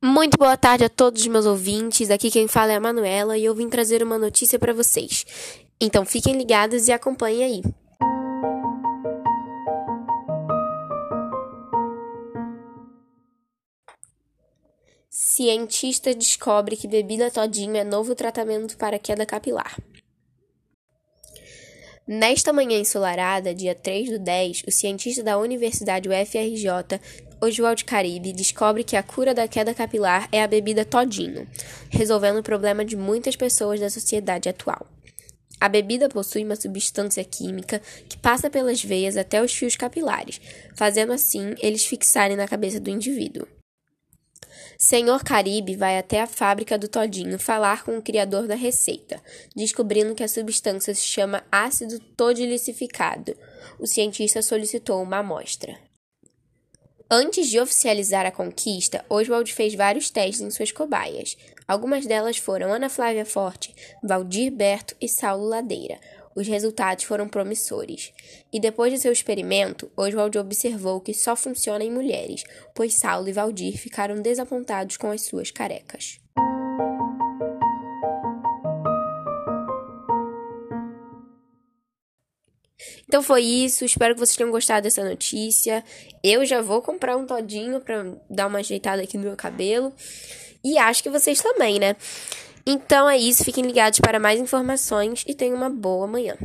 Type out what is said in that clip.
Muito boa tarde a todos os meus ouvintes. Aqui quem fala é a Manuela e eu vim trazer uma notícia para vocês. Então fiquem ligados e acompanhem aí. Cientista descobre que bebida todinho é novo tratamento para queda capilar. Nesta manhã ensolarada, dia 3 do 10, o cientista da Universidade UFRJ, Oswald Caribe, descobre que a cura da queda capilar é a bebida todinho, resolvendo o problema de muitas pessoas da sociedade atual. A bebida possui uma substância química que passa pelas veias até os fios capilares, fazendo assim eles fixarem na cabeça do indivíduo. Senhor Caribe vai até a fábrica do Todinho falar com o criador da receita, descobrindo que a substância se chama ácido todilicificado. O cientista solicitou uma amostra. Antes de oficializar a conquista, Oswald fez vários testes em suas cobaias. Algumas delas foram Ana Flávia Forte, Valdir Berto e Saulo Ladeira. Os resultados foram promissores. E depois de seu experimento, Oswald observou que só funciona em mulheres, pois Saulo e Valdir ficaram desapontados com as suas carecas. Então foi isso, espero que vocês tenham gostado dessa notícia. Eu já vou comprar um todinho para dar uma ajeitada aqui no meu cabelo. E acho que vocês também, né? Então é isso, fiquem ligados para mais informações e tenham uma boa manhã.